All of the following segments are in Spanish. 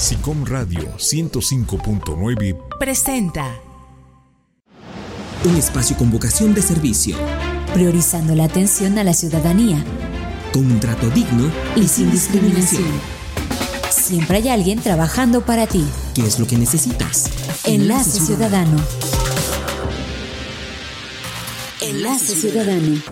SICOM Radio 105.9 presenta un espacio con vocación de servicio, priorizando la atención a la ciudadanía, con un trato digno y sin discriminación. Siempre hay alguien trabajando para ti. ¿Qué es lo que necesitas? Enlace Ciudadano. Enlace Ciudadano.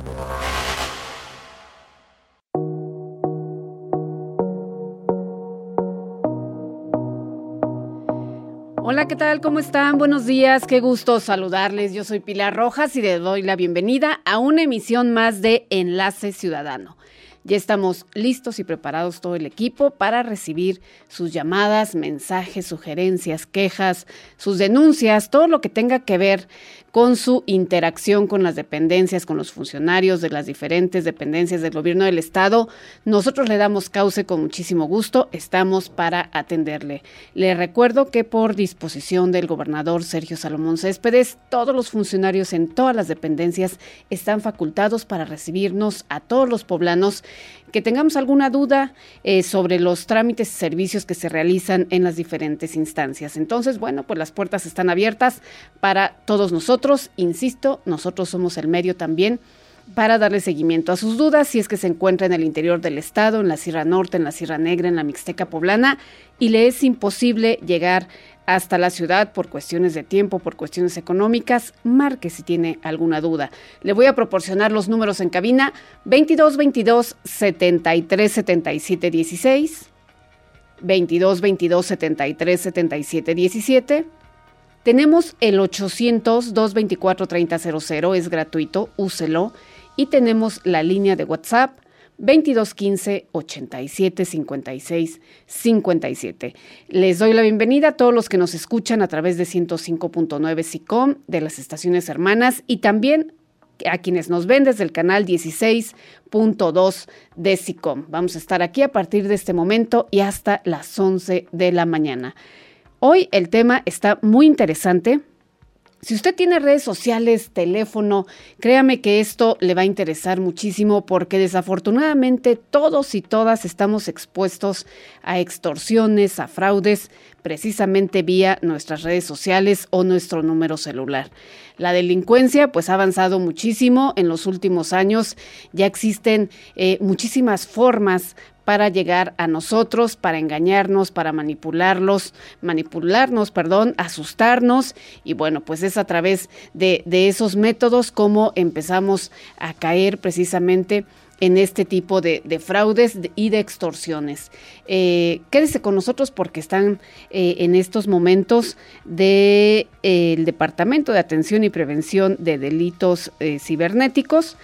Hola, ¿qué tal? ¿Cómo están? Buenos días, qué gusto saludarles. Yo soy Pilar Rojas y les doy la bienvenida a una emisión más de Enlace Ciudadano. Ya estamos listos y preparados todo el equipo para recibir sus llamadas, mensajes, sugerencias, quejas, sus denuncias, todo lo que tenga que ver con su interacción con las dependencias, con los funcionarios de las diferentes dependencias del gobierno del estado. Nosotros le damos cauce con muchísimo gusto, estamos para atenderle. Le recuerdo que por disposición del gobernador Sergio Salomón Céspedes, todos los funcionarios en todas las dependencias están facultados para recibirnos a todos los poblanos que tengamos alguna duda eh, sobre los trámites y servicios que se realizan en las diferentes instancias. Entonces, bueno, pues las puertas están abiertas para todos nosotros. Insisto, nosotros somos el medio también para darle seguimiento a sus dudas si es que se encuentra en el interior del estado, en la Sierra Norte, en la Sierra Negra, en la Mixteca Poblana y le es imposible llegar hasta la ciudad por cuestiones de tiempo, por cuestiones económicas, marque si tiene alguna duda. Le voy a proporcionar los números en cabina 22 22 73 77 16, 22 22 73 77 17. Tenemos el 800 224 3000, es gratuito, úselo. Y tenemos la línea de WhatsApp 2215 87 56 57. Les doy la bienvenida a todos los que nos escuchan a través de 105.9 SICOM de las estaciones hermanas y también a quienes nos ven desde el canal 16.2 de SICOM. Vamos a estar aquí a partir de este momento y hasta las 11 de la mañana. Hoy el tema está muy interesante si usted tiene redes sociales, teléfono, créame que esto le va a interesar muchísimo porque desafortunadamente todos y todas estamos expuestos a extorsiones, a fraudes, precisamente vía nuestras redes sociales o nuestro número celular. La delincuencia pues ha avanzado muchísimo en los últimos años, ya existen eh, muchísimas formas para llegar a nosotros, para engañarnos, para manipularlos, manipularnos, perdón, asustarnos. Y bueno, pues es a través de, esos métodos como empezamos a caer precisamente en este tipo de, fraudes y de extorsiones. Eh, quédese con nosotros porque están eh, en estos momentos del de, Departamento de Atención y Prevención de Delitos eh, Cibernéticos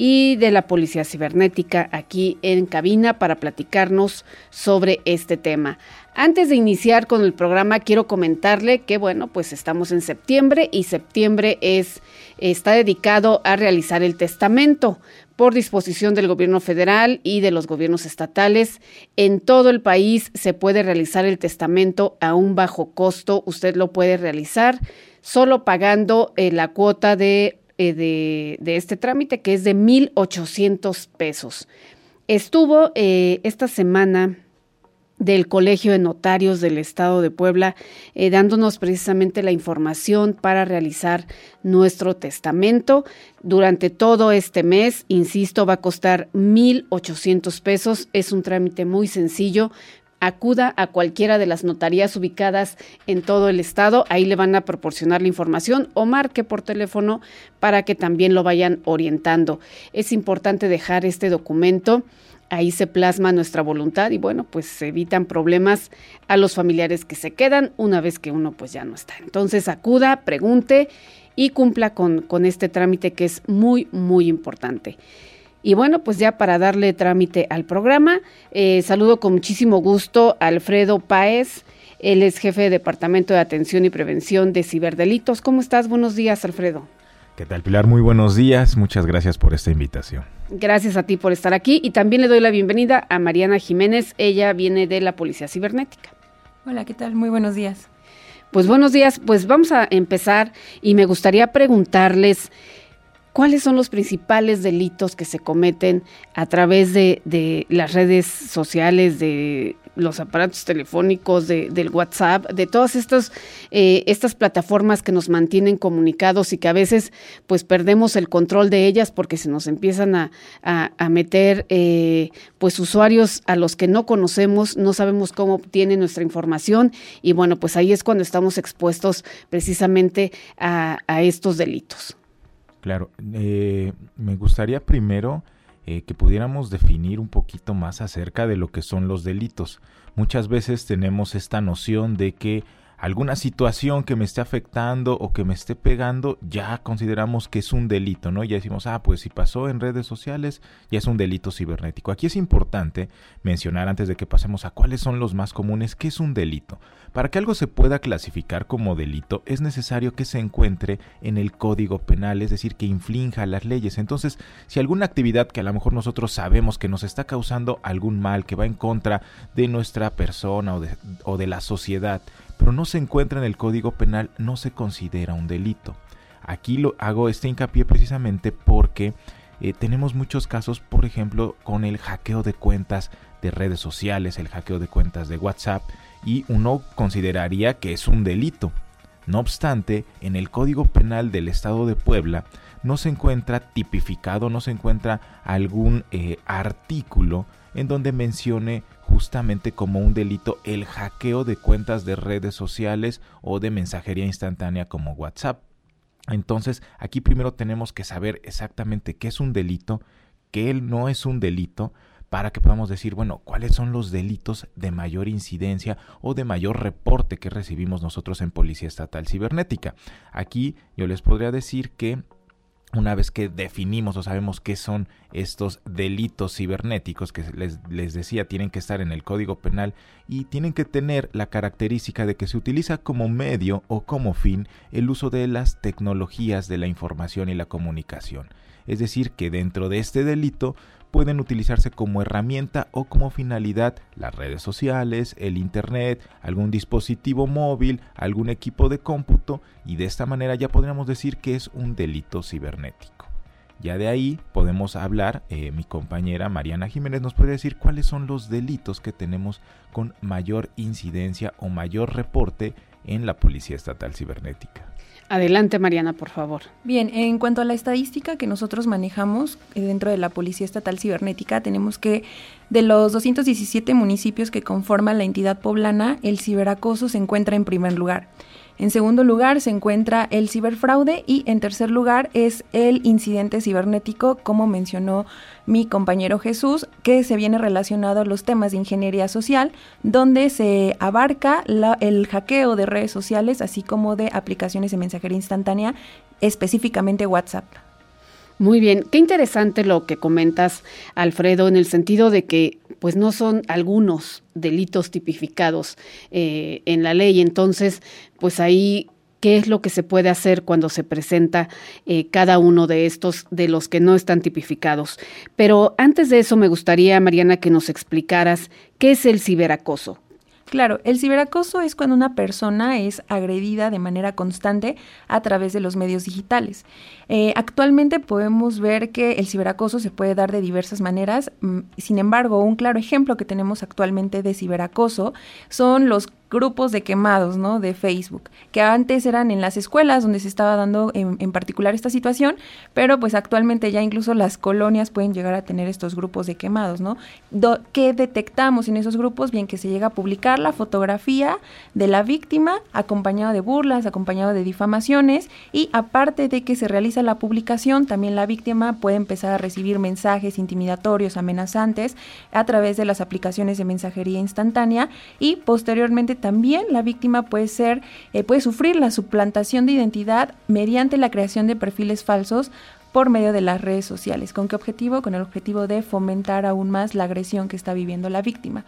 y de la Policía Cibernética aquí en cabina para platicarnos sobre este tema. Antes de iniciar con el programa, quiero comentarle que, bueno, pues estamos en septiembre y septiembre es, está dedicado a realizar el testamento por disposición del gobierno federal y de los gobiernos estatales. En todo el país se puede realizar el testamento a un bajo costo. Usted lo puede realizar solo pagando eh, la cuota de eh, de, este trámite, que es de 1.800 pesos. Estuvo eh, esta semana del Colegio de Notarios del Estado de Puebla, eh, dándonos precisamente la información para realizar nuestro testamento. Durante todo este mes, insisto, va a costar 1.800 pesos. Es un trámite muy sencillo acuda a cualquiera de las notarías ubicadas en todo el estado, ahí le van a proporcionar la información o marque por teléfono para que también lo vayan orientando. Es importante dejar este documento, ahí se plasma nuestra voluntad y bueno, pues se evitan problemas a los familiares que se quedan una vez que uno pues ya no está. Entonces acuda, pregunte y cumpla con, con este trámite que es muy, muy importante. Y bueno, pues ya para darle trámite al programa, eh, saludo con muchísimo gusto a Alfredo Páez. Él es jefe de Departamento de Atención y Prevención de Ciberdelitos. ¿Cómo estás? Buenos días, Alfredo. ¿Qué tal, Pilar? Muy buenos días. Muchas gracias por esta invitación. Gracias a ti por estar aquí y también le doy la bienvenida a Mariana Jiménez. Ella viene de la Policía Cibernética. Hola, ¿qué tal? Muy buenos días. Pues buenos días. Pues vamos a empezar y me gustaría preguntarles cuáles son los principales delitos que se cometen a través de, las redes sociales, de los aparatos telefónicos, de, del WhatsApp, de todas estas, eh, estas plataformas que nos mantienen comunicados y que a veces pues perdemos el control de ellas porque se nos empiezan a, a, meter eh, pues usuarios a los que no conocemos, no sabemos cómo obtienen nuestra información y bueno, pues ahí es cuando estamos expuestos precisamente a, a estos delitos. Claro, eh, me gustaría primero eh, que pudiéramos definir un poquito más acerca de lo que son los delitos. Muchas veces tenemos esta noción de que alguna situación que me esté afectando o que me esté pegando, ya consideramos que es un delito, ¿no? Ya decimos, ah, pues si pasó en redes sociales, ya es un delito cibernético. Aquí es importante mencionar antes de que pasemos a cuáles son los más comunes, qué es un delito. Para que algo se pueda clasificar como delito, es necesario que se encuentre en el Código Penal, es decir, que inflinja las leyes. Entonces, si alguna actividad que a lo mejor nosotros sabemos que nos está causando algún mal, que va en contra de nuestra persona o de, o de la sociedad, pero no se encuentra en el Código Penal, no se considera un delito. Aquí lo hago este hincapié precisamente porque eh, tenemos muchos casos, por ejemplo, con el hackeo de cuentas de redes sociales, el hackeo de cuentas de WhatsApp, y uno consideraría que es un delito. No obstante, en el Código Penal del Estado de Puebla no se encuentra tipificado, no se encuentra algún eh, artículo en donde mencione justamente como un delito el hackeo de cuentas de redes sociales o de mensajería instantánea como WhatsApp. Entonces, aquí primero tenemos que saber exactamente qué es un delito, qué no es un delito, para que podamos decir, bueno, cuáles son los delitos de mayor incidencia o de mayor reporte que recibimos nosotros en Policía Estatal Cibernética. Aquí yo les podría decir que una vez que definimos o sabemos qué son estos delitos cibernéticos que les, les, decía tienen que estar en el código penal y tienen que tener la característica de que se utiliza como medio o como fin el uso de las tecnologías de la información y la comunicación. Es decir, que dentro de este delito pueden utilizarse como herramienta o como finalidad las redes sociales, el Internet, algún dispositivo móvil, algún equipo de cómputo y de esta manera ya podríamos decir que es un delito cibernético. Ya de ahí podemos hablar, eh, mi compañera Mariana Jiménez nos puede decir cuáles son los delitos que tenemos con mayor incidencia o mayor reporte en la Policía Estatal Cibernética. Adelante, Mariana, por favor. Bien, en cuanto a la estadística que nosotros manejamos eh, dentro de la Policía Estatal Cibernética, tenemos que de los 217 municipios que conforman la entidad poblana, el ciberacoso se encuentra en primer lugar. En segundo lugar se encuentra el ciberfraude y en tercer lugar es el incidente cibernético, como mencionó mi compañero Jesús, que se viene relacionado a los temas de ingeniería social, donde se abarca el hackeo de redes sociales, así como de aplicaciones de mensajería instantánea, específicamente WhatsApp. Muy bien, qué interesante lo que comentas, Alfredo, en el sentido de que pues no son algunos delitos tipificados eh, en la ley, entonces pues ahí qué es lo que se puede hacer cuando se presenta eh, cada uno de estos de los que no están tipificados. Pero antes de eso me gustaría, Mariana, que nos explicaras qué es el ciberacoso. Claro, el ciberacoso es cuando una persona es agredida de manera constante a través de los medios digitales. Eh, actualmente podemos ver que el ciberacoso se puede dar de diversas maneras. Mm, sin embargo, un claro ejemplo que tenemos actualmente de ciberacoso son los grupos de quemados, ¿no? De Facebook, que antes eran en las escuelas donde se estaba dando en, particular esta situación, pero pues actualmente ya incluso las colonias pueden llegar a tener estos grupos de quemados, ¿no? ¿Qué detectamos en esos grupos? Bien, que se llega a publicar la fotografía de la víctima acompañado de burlas, acompañado de difamaciones y aparte de que se realiza la publicación, también la víctima puede empezar a recibir mensajes intimidatorios, amenazantes a través de las aplicaciones de mensajería instantánea y posteriormente también la víctima puede ser, eh, puede sufrir la suplantación de identidad mediante la creación de perfiles falsos por medio de las redes sociales. ¿Con qué objetivo? Con el objetivo de fomentar aún más la agresión que está viviendo la víctima.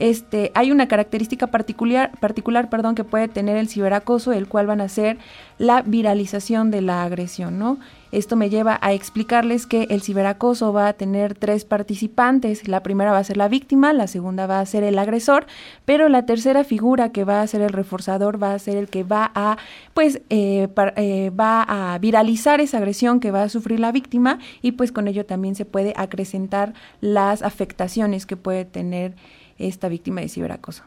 Este, hay una característica particular, particular perdón, que puede tener el ciberacoso, el cual van a ser la viralización de la agresión, ¿no? Esto me lleva a explicarles que el ciberacoso va a tener tres participantes. La primera va a ser la víctima, la segunda va a ser el agresor, pero la tercera figura que va a ser el reforzador va a ser el que va a, pues, eh, eh, va a viralizar esa agresión que va a sufrir la víctima y pues con ello también se puede acrecentar las afectaciones que puede tener esta víctima de ciberacoso.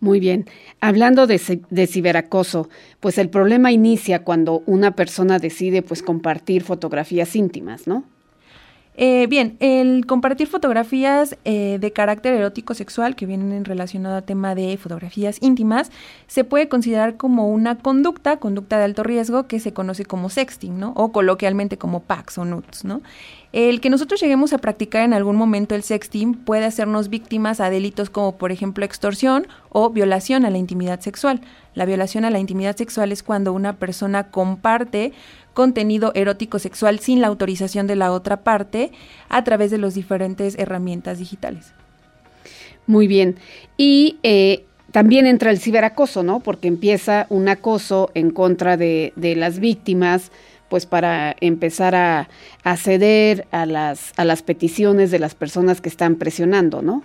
Muy bien. Hablando de, ciberacoso, pues el problema inicia cuando una persona decide pues compartir fotografías íntimas, ¿no? Eh, bien, el compartir fotografías eh, de carácter erótico sexual que vienen relacionado al tema de fotografías íntimas se puede considerar como una conducta, conducta de alto riesgo que se conoce como sexting, ¿no? O coloquialmente como packs o nudes, ¿no? El que nosotros lleguemos a practicar en algún momento el sexting puede hacernos víctimas a delitos como por ejemplo extorsión o violación a la intimidad sexual. La violación a la intimidad sexual es cuando una persona comparte contenido erótico sexual sin la autorización de la otra parte a través de las diferentes herramientas digitales. Muy bien. Y eh, también entra el ciberacoso, ¿no? Porque empieza un acoso en contra de, de las víctimas pues para empezar a, ceder a las, a las peticiones de las personas que están presionando, ¿no?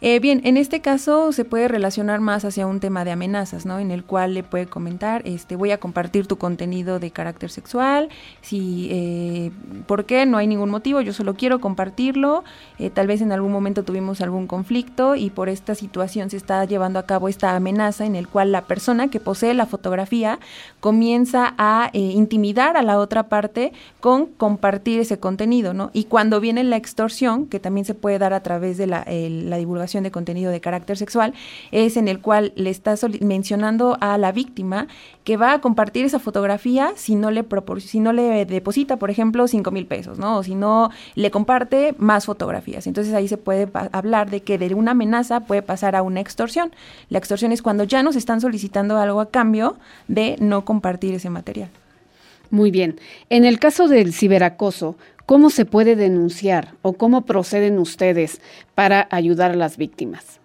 Eh, bien, en este caso se puede relacionar más hacia un tema de amenazas, ¿no? En el cual le puede comentar, este, voy a compartir tu contenido de carácter sexual, si, eh, ¿por qué? No hay ningún motivo, yo solo quiero compartirlo, eh, tal vez en algún momento tuvimos algún conflicto y por esta situación se está llevando a cabo esta amenaza en el cual la persona que posee la fotografía comienza a intimidar a la otra parte con compartir ese contenido, ¿no? Y cuando viene la extorsión, que también se puede dar a través de la, la divulgación de contenido de carácter sexual, es en el cual le está mencionando a la víctima que va a compartir esa fotografía si no le, si no le deposita, por ejemplo, 5 mil pesos, ¿no? O si no le comparte más fotografías. Entonces ahí se puede hablar de que de una amenaza puede pasar a una extorsión. La extorsión es cuando ya nos están solicitando algo a cambio de no compartir ese material. Muy bien. En el caso del ciberacoso, ¿Cómo se puede denunciar o cómo proceden ustedes para ayudar a las víctimas?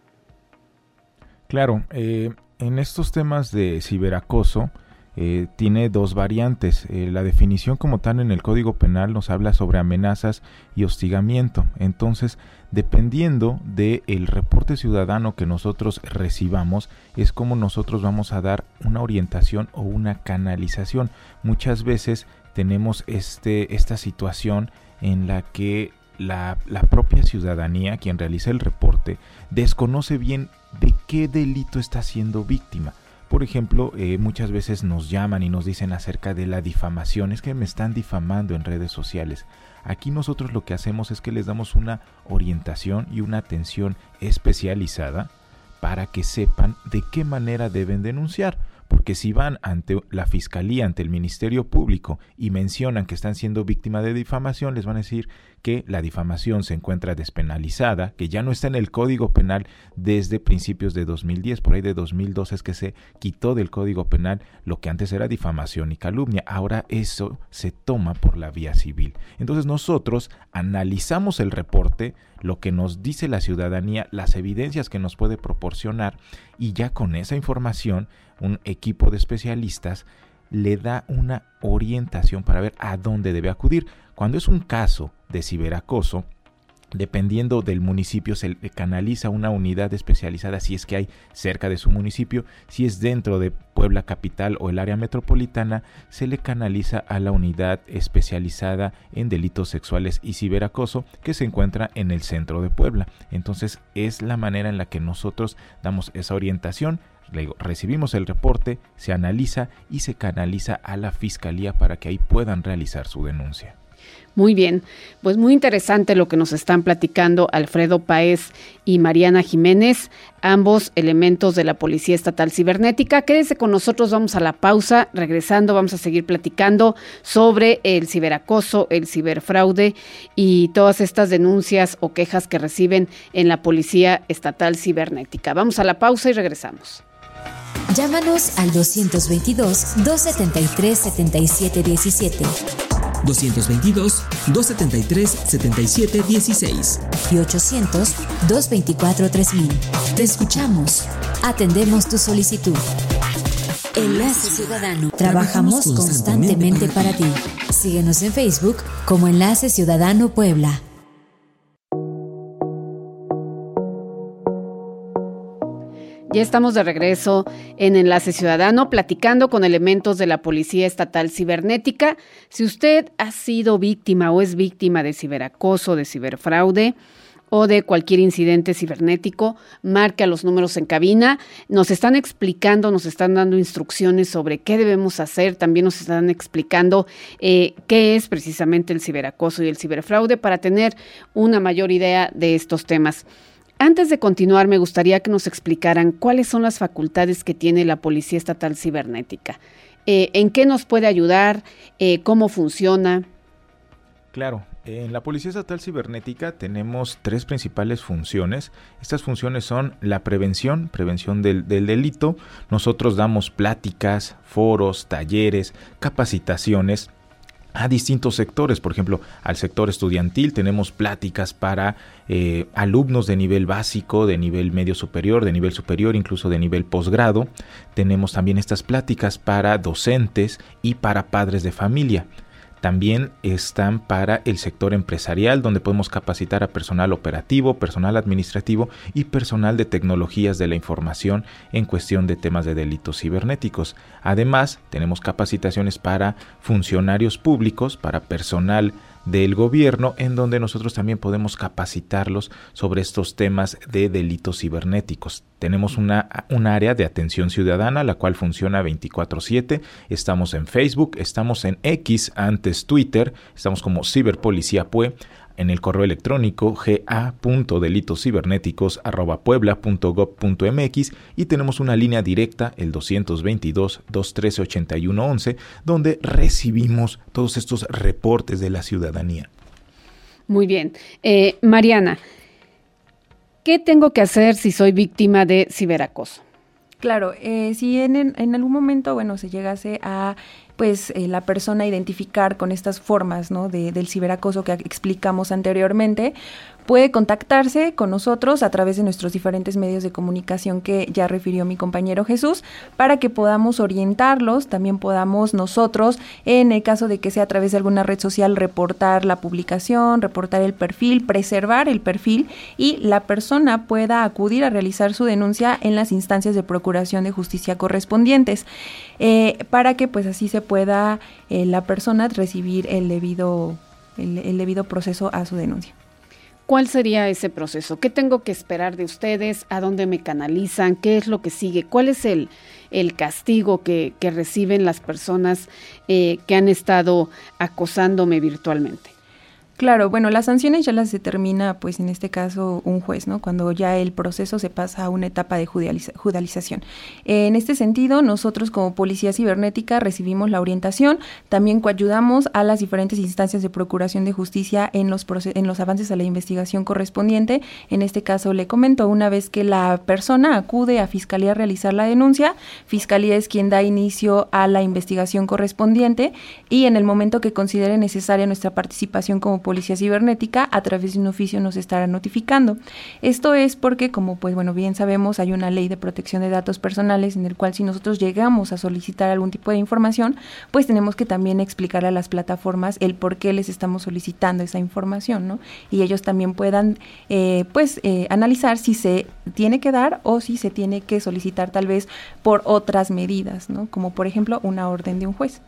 Claro, eh, en estos temas de ciberacoso eh, tiene dos variantes. Eh, la definición como tal en el Código Penal nos habla sobre amenazas y hostigamiento. Entonces, dependiendo del el reporte ciudadano que nosotros recibamos, es como nosotros vamos a dar una orientación o una canalización. Muchas veces tenemos este, esta situación en la que la, propia ciudadanía, quien realiza el reporte, desconoce bien de qué delito está siendo víctima. Por ejemplo, eh, muchas veces nos llaman y nos dicen acerca de la difamación, es que me están difamando en redes sociales. Aquí nosotros lo que hacemos es que les damos una orientación y una atención especializada para que sepan de qué manera deben denunciar porque si van ante la fiscalía, ante el Ministerio Público y mencionan que están siendo víctimas de difamación, les van a decir que la difamación se encuentra despenalizada, que ya no está en el Código Penal desde principios de 2010, por ahí de 2012 es que se quitó del Código Penal lo que antes era difamación y calumnia, ahora eso se toma por la vía civil. Entonces nosotros analizamos el reporte, lo que nos dice la ciudadanía, las evidencias que nos puede proporcionar y ya con esa información un equipo de especialistas le da una orientación para ver a dónde debe acudir. Cuando es un caso de ciberacoso, dependiendo del municipio, se le canaliza una unidad especializada si es que hay cerca de su municipio, si es dentro de Puebla Capital o el área metropolitana, se le canaliza a la unidad especializada en delitos sexuales y ciberacoso que se encuentra en el centro de Puebla. Entonces es la manera en la que nosotros damos esa orientación recibimos el reporte, se analiza y se canaliza a la fiscalía para que ahí puedan realizar su denuncia. Muy bien, pues muy interesante lo que nos están platicando Alfredo Paez y Mariana Jiménez, ambos elementos de la Policía Estatal Cibernética. Quédese con nosotros, vamos a la pausa, regresando vamos a seguir platicando sobre el ciberacoso, el ciberfraude y todas estas denuncias o quejas que reciben en la Policía Estatal Cibernética. Vamos a la pausa y regresamos. Llámanos al 222-273-7717. 222-273-7716. Y 800-224-3000. Te escuchamos. Atendemos tu solicitud. Enlace Ciudadano. Trabajamos constantemente para ti. Síguenos en Facebook como Enlace Ciudadano Puebla. Ya estamos de regreso en Enlace Ciudadano platicando con elementos de la Policía Estatal Cibernética. Si usted ha sido víctima o es víctima de ciberacoso, de ciberfraude, o de cualquier incidente cibernético, marque a los números en cabina. Nos están explicando, nos están dando instrucciones sobre qué debemos hacer, también nos están explicando eh, qué es precisamente el ciberacoso y el ciberfraude para tener una mayor idea de estos temas. Antes de continuar, me gustaría que nos explicaran cuáles son las facultades que tiene la Policía Estatal Cibernética. Eh, ¿En qué nos puede ayudar? Eh, ¿Cómo funciona? Claro, en la Policía Estatal Cibernética tenemos tres principales funciones. Estas funciones son la prevención, prevención del, delito. Nosotros damos pláticas, foros, talleres, capacitaciones a distintos sectores. Por ejemplo, al sector estudiantil tenemos pláticas para eh, alumnos de nivel básico, de nivel medio superior, de nivel superior, incluso de nivel posgrado. Tenemos también estas pláticas para docentes y para padres de familia también están para el sector empresarial, donde podemos capacitar a personal operativo, personal administrativo y personal de tecnologías de la información en cuestión de temas de delitos cibernéticos. Además, tenemos capacitaciones para funcionarios públicos, para personal del gobierno en donde nosotros también podemos capacitarlos sobre estos temas de delitos cibernéticos. Tenemos una, un área de atención ciudadana, la cual funciona 24/7. Estamos en Facebook, estamos en X, antes Twitter, estamos como Ciberpolicía Pue en el correo electrónico ga.delitoscibernéticos.puebla.gov.mx y tenemos una línea directa, el 222-213-8111, donde recibimos todos estos reportes de la ciudadanía. Muy bien. Eh, Mariana, ¿qué tengo que hacer si soy víctima de ciberacoso? Claro, eh, si en, en, algún momento, bueno, se llegase a pues eh, la persona identificar con estas formas ¿no? de, del ciberacoso que explicamos anteriormente, puede contactarse con nosotros a través de nuestros diferentes medios de comunicación que ya refirió mi compañero Jesús, para que podamos orientarlos, también podamos nosotros, en el caso de que sea a través de alguna red social, reportar la publicación, reportar el perfil, preservar el perfil y la persona pueda acudir a realizar su denuncia en las instancias de procuración de justicia correspondientes, eh, para que pues así se pueda eh, la persona recibir el debido, el, debido proceso a su denuncia. ¿Cuál sería ese proceso? ¿Qué tengo que esperar de ustedes? ¿A dónde me canalizan? ¿Qué es lo que sigue? ¿Cuál es el, el castigo que, que, reciben las personas eh, que han estado acosándome virtualmente? Claro, bueno, las sanciones ya las determina, pues en este caso, un juez, ¿no? Cuando ya el proceso se pasa a una etapa de judicialización. En este sentido, nosotros como Policía Cibernética recibimos la orientación, también coayudamos a las diferentes instancias de procuración de justicia en los, en los avances a la investigación correspondiente. En este caso, le comento, una vez que la persona acude a Fiscalía a realizar la denuncia, Fiscalía es quien da inicio a la investigación correspondiente y en el momento que considere necesaria nuestra participación como Policía Cibernética a través de un oficio nos estará notificando. Esto es porque, como pues bueno, bien sabemos, hay una ley de protección de datos personales en el cual si nosotros llegamos a solicitar algún tipo de información, pues tenemos que también explicar a las plataformas el por qué les estamos solicitando esa información, ¿no? Y ellos también puedan, eh, pues, eh, analizar si se tiene que dar o si se tiene que solicitar tal vez por otras medidas, ¿no? Como por ejemplo una orden de un juez.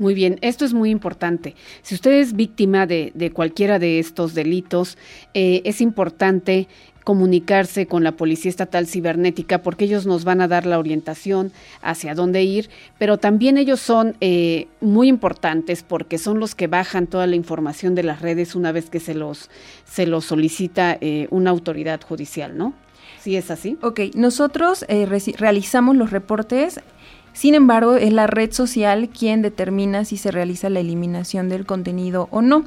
Muy bien, esto es muy importante. Si usted es víctima de, cualquiera de estos delitos, eh, es importante comunicarse con la Policía Estatal Cibernética porque ellos nos van a dar la orientación hacia dónde ir, pero también ellos son eh, muy importantes porque son los que bajan toda la información de las redes una vez que se los, se los solicita eh, una autoridad judicial, ¿no? ¿Sí es así? Ok, nosotros realizamos los reportes sin embargo, es la red social quien determina si se realiza la eliminación del contenido o no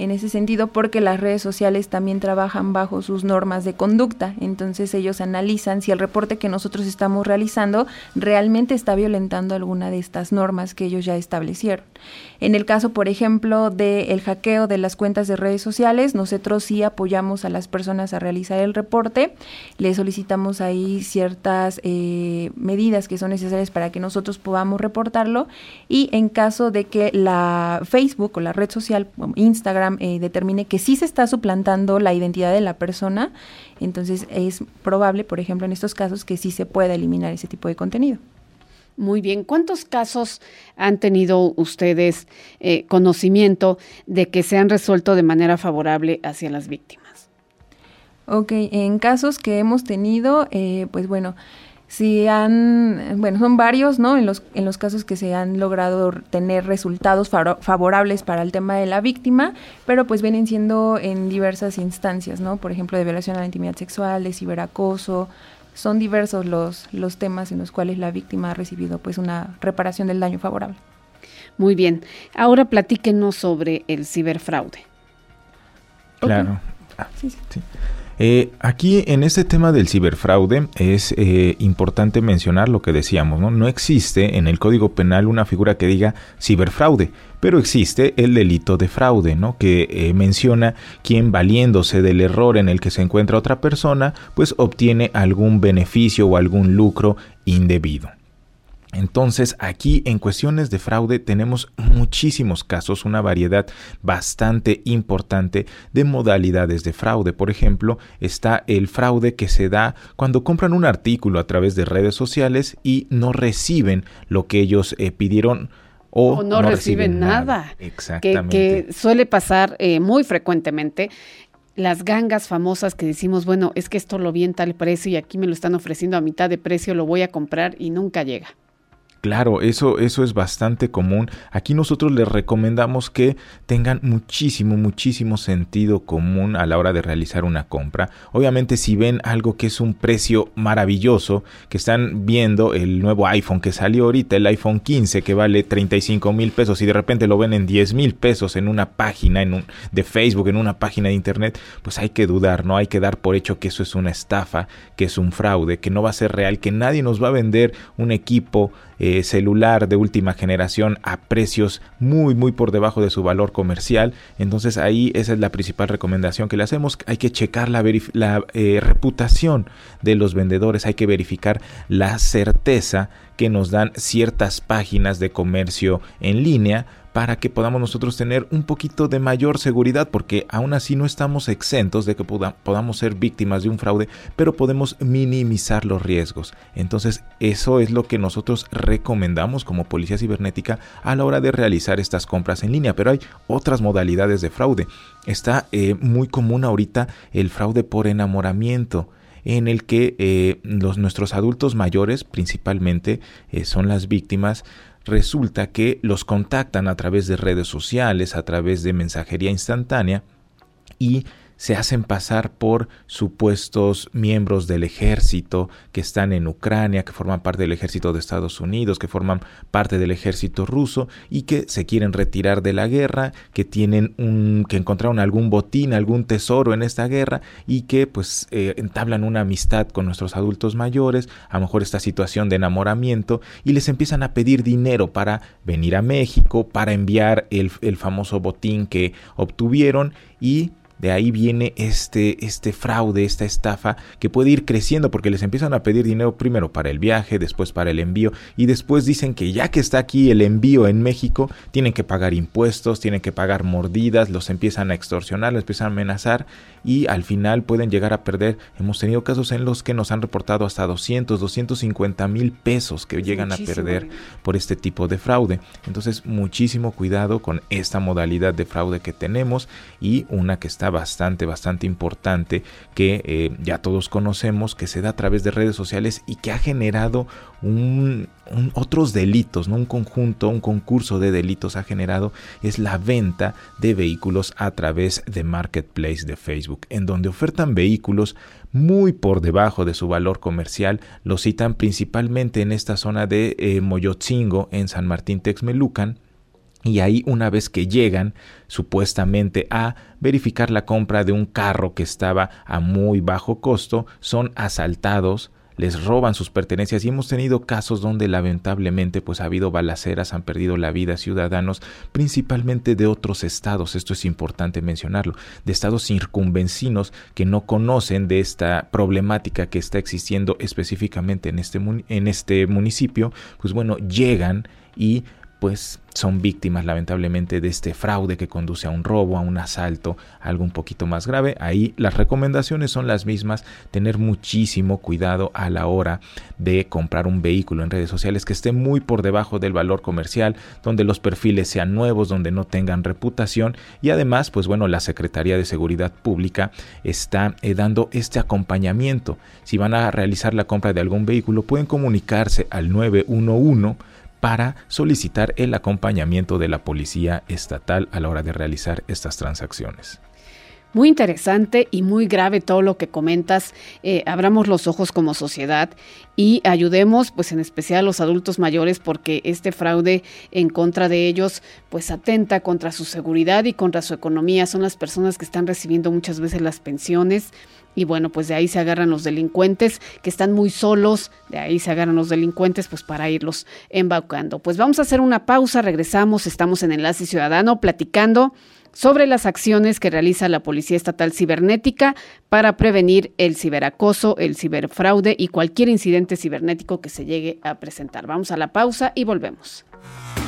en ese sentido porque las redes sociales también trabajan bajo sus normas de conducta. Entonces ellos analizan si el reporte que nosotros estamos realizando realmente está violentando alguna de estas normas que ellos ya establecieron. En el caso, por ejemplo, del hackeo de las cuentas de redes sociales, nosotros sí apoyamos a las personas a realizar el reporte, le solicitamos ahí ciertas eh, medidas que son necesarias para que nosotros podamos reportarlo y en caso de que la Facebook o la red social, Instagram, eh, determine que sí se está suplantando la identidad de la persona, entonces es probable, por ejemplo, en estos casos, que sí se pueda eliminar ese tipo de contenido. Muy bien, ¿cuántos casos han tenido ustedes eh, conocimiento de que se han resuelto de manera favorable hacia las víctimas? Ok, en casos que hemos tenido, eh, pues bueno, si han, bueno, son varios, ¿no? En los, en los casos que se han logrado tener resultados favorables para el tema de la víctima, pero pues vienen siendo en diversas instancias, ¿no? Por ejemplo, de violación a la intimidad sexual, de ciberacoso, son diversos los, los temas en los cuales la víctima ha recibido pues una reparación del daño favorable. Muy bien, ahora platíquenos sobre el ciberfraude. Claro. Ah, sí, sí. Eh, aquí en este tema del ciberfraude es eh, importante mencionar lo que decíamos, ¿no? No existe en el Código Penal una figura que diga ciberfraude, pero existe el delito de fraude, ¿no? Que eh, menciona quien valiéndose del error en el que se encuentra otra persona, pues obtiene algún beneficio o algún lucro indebido. Entonces, aquí en cuestiones de fraude tenemos muchísimos casos, una variedad bastante importante de modalidades de fraude. Por ejemplo, está el fraude que se da cuando compran un artículo a través de redes sociales y no reciben lo que ellos eh, pidieron. O, no, reciben, nada. Exactamente. Que, suele pasar eh, muy frecuentemente las gangas famosas que decimos, bueno, es que esto lo vi en tal precio y aquí me lo están ofreciendo a mitad de precio, lo voy a comprar y nunca llega. Claro, eso, eso es bastante común. Aquí nosotros les recomendamos que tengan muchísimo, muchísimo sentido común a la hora de realizar una compra. Obviamente si ven algo que es un precio maravilloso, que están viendo el nuevo iPhone que salió ahorita, el iPhone 15 que vale 35 mil pesos y de repente lo ven en 10 mil pesos en una página en un, de Facebook, en una página de Internet, pues hay que dudar, ¿no? Hay que dar por hecho que eso es una estafa, que es un fraude, que no va a ser real, que nadie nos va a vender un equipo celular de última generación a precios muy muy por debajo de su valor comercial. Entonces ahí esa es la principal recomendación que le hacemos. Hay que checar la, la eh, reputación de los vendedores, hay que verificar la certeza que nos dan ciertas páginas de comercio en línea para que podamos nosotros tener un poquito de mayor seguridad, porque aún así no estamos exentos de que podamos ser víctimas de un fraude, pero podemos minimizar los riesgos. Entonces, eso es lo que nosotros recomendamos como policía cibernética a la hora de realizar estas compras en línea, pero hay otras modalidades de fraude. Está eh, muy común ahorita el fraude por enamoramiento en el que eh, los, nuestros adultos mayores principalmente eh, son las víctimas resulta que los contactan a través de redes sociales, a través de mensajería instantánea y se hacen pasar por supuestos miembros del ejército que están en Ucrania, que forman parte del ejército de Estados Unidos, que forman parte del ejército ruso y que se quieren retirar de la guerra, que tienen un, que encontraron algún botín, algún tesoro en esta guerra y que pues eh, entablan una amistad con nuestros adultos mayores, a lo mejor esta situación de enamoramiento y les empiezan a pedir dinero para venir a México, para enviar el, el famoso botín que obtuvieron y de ahí viene este, este fraude, esta estafa que puede ir creciendo porque les empiezan a pedir dinero primero para el viaje, después para el envío y después dicen que ya que está aquí el envío en México, tienen que pagar impuestos, tienen que pagar mordidas, los empiezan a extorsionar, los empiezan a amenazar y al final pueden llegar a perder. Hemos tenido casos en los que nos han reportado hasta 200, 250 mil pesos que llegan a perder por este tipo de fraude. Entonces muchísimo cuidado con esta modalidad de fraude que tenemos y una que está bastante, bastante importante que eh, ya todos conocemos, que se da a través de redes sociales y que ha generado otros delitos, ¿no? un conjunto, un concurso de delitos ha generado, es la venta de vehículos a través de Marketplace de Facebook, en donde ofertan vehículos muy por debajo de su valor comercial, lo citan principalmente en esta zona de eh, Moyotzingo, en San Martín Texmelucan, y ahí una vez que llegan supuestamente a verificar la compra de un carro que estaba a muy bajo costo, son asaltados, les roban sus pertenencias y hemos tenido casos donde lamentablemente pues ha habido balaceras, han perdido la vida ciudadanos principalmente de otros estados, esto es importante mencionarlo, de estados circunvencinos que no conocen de esta problemática que está existiendo específicamente en este, en este municipio, pues bueno, llegan y pues son víctimas lamentablemente de este fraude que conduce a un robo, a un asalto, algo un poquito más grave. Ahí las recomendaciones son las mismas, tener muchísimo cuidado a la hora de comprar un vehículo en redes sociales que esté muy por debajo del valor comercial, donde los perfiles sean nuevos, donde no tengan reputación y además, pues bueno, la Secretaría de Seguridad Pública está eh, dando este acompañamiento. Si van a realizar la compra de algún vehículo, pueden comunicarse al 911 para solicitar el acompañamiento de la policía estatal a la hora de realizar estas transacciones. Muy interesante y muy grave todo lo que comentas. Eh, abramos los ojos como sociedad y ayudemos, pues en especial a los adultos mayores, porque este fraude en contra de ellos, pues atenta contra su seguridad y contra su economía. Son las personas que están recibiendo muchas veces las pensiones y bueno, pues de ahí se agarran los delincuentes que están muy solos, de ahí se agarran los delincuentes pues para irlos embaucando. Pues vamos a hacer una pausa, regresamos, estamos en Enlace Ciudadano platicando sobre las acciones que realiza la Policía Estatal Cibernética para prevenir el ciberacoso, el ciberfraude y cualquier incidente cibernético que se llegue a presentar. Vamos a la pausa y volvemos.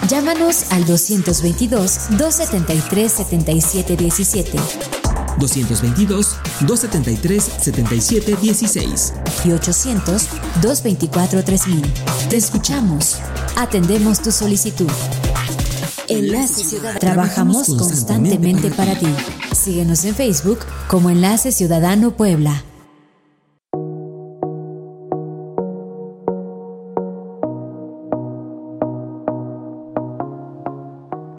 Llámanos al 222-273-7717. 222-273-7716 y 800-224-3000. Te escuchamos. Atendemos tu solicitud. Enlace Ciudadano. Trabajamos constantemente para ti. Síguenos en Facebook como Enlace Ciudadano Puebla.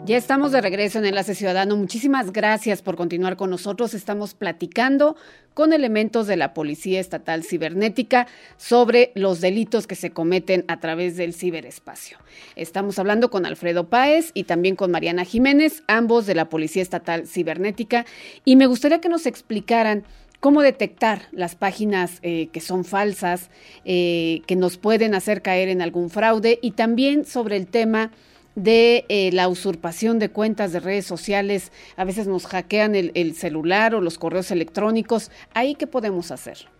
Ya estamos de regreso en Enlace Ciudadano. Muchísimas gracias por continuar con nosotros. Estamos platicando con elementos de la Policía Estatal Cibernética sobre los delitos que se cometen a través del ciberespacio. Estamos hablando con Alfredo Páez y también con Mariana Jiménez, ambos de la Policía Estatal Cibernética, y me gustaría que nos explicaran cómo detectar las páginas eh, que son falsas, eh, que nos pueden hacer caer en algún fraude y también sobre el tema de eh, la usurpación de cuentas de redes sociales. A veces nos hackean el, el celular o los correos electrónicos. ¿Ahí qué podemos hacer?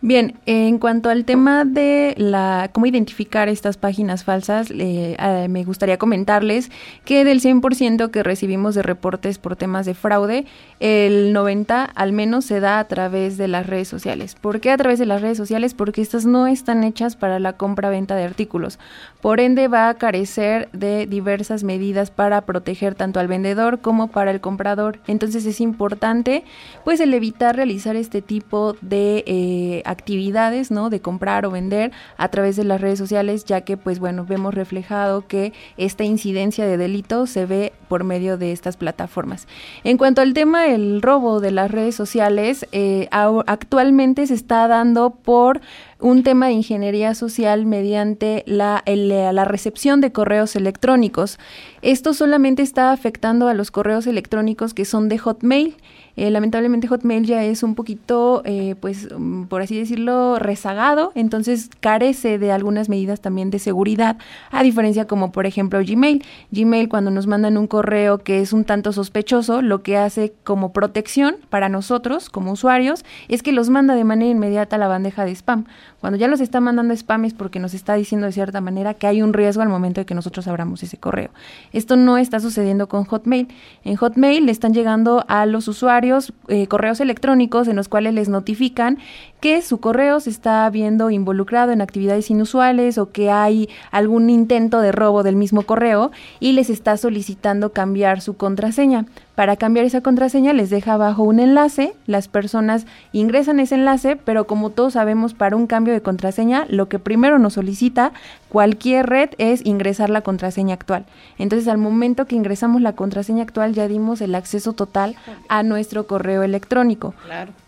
Bien, en cuanto al tema de la cómo identificar estas páginas falsas, eh, me gustaría comentarles que del 100% que recibimos de reportes por temas de fraude, el 90 al menos se da a través de las redes sociales. ¿Por qué a través de las redes sociales? Porque estas no están hechas para la compra-venta de artículos. Por ende, va a carecer de diversas medidas para proteger tanto al vendedor como para el comprador. Entonces es importante pues el evitar realizar este tipo de eh, actividades, ¿no? De comprar o vender a través de las redes sociales, ya que, pues bueno, vemos reflejado que esta incidencia de delito se ve por medio de estas plataformas. En cuanto al tema del robo de las redes sociales, eh, actualmente se está dando por un tema de ingeniería social mediante la, la recepción de correos electrónicos. Esto solamente está afectando a los correos electrónicos que son de Hotmail. Eh, lamentablemente Hotmail ya es un poquito, eh, pues, mm, por así decirlo, rezagado, entonces carece de algunas medidas también de seguridad, a diferencia como por ejemplo Gmail. Gmail cuando nos mandan un correo que es un tanto sospechoso, lo que hace como protección para nosotros como usuarios es que los manda de manera inmediata a la bandeja de spam. Cuando ya los está mandando spam es porque nos está diciendo de cierta manera que hay un riesgo al momento de que nosotros abramos ese correo. Esto no está sucediendo con Hotmail. En Hotmail le están llegando a los usuarios eh, correos electrónicos en los cuales les notifican que su correo se está viendo involucrado en actividades inusuales o que hay algún intento de robo del mismo correo y les está solicitando cambiar su contraseña. Para cambiar esa contraseña les deja abajo un enlace, las personas ingresan ese enlace, pero como todos sabemos, para un cambio de contraseña, lo que primero nos solicita cualquier red es ingresar la contraseña actual. Entonces, al momento que ingresamos la contraseña actual, ya dimos el acceso total a nuestro correo electrónico.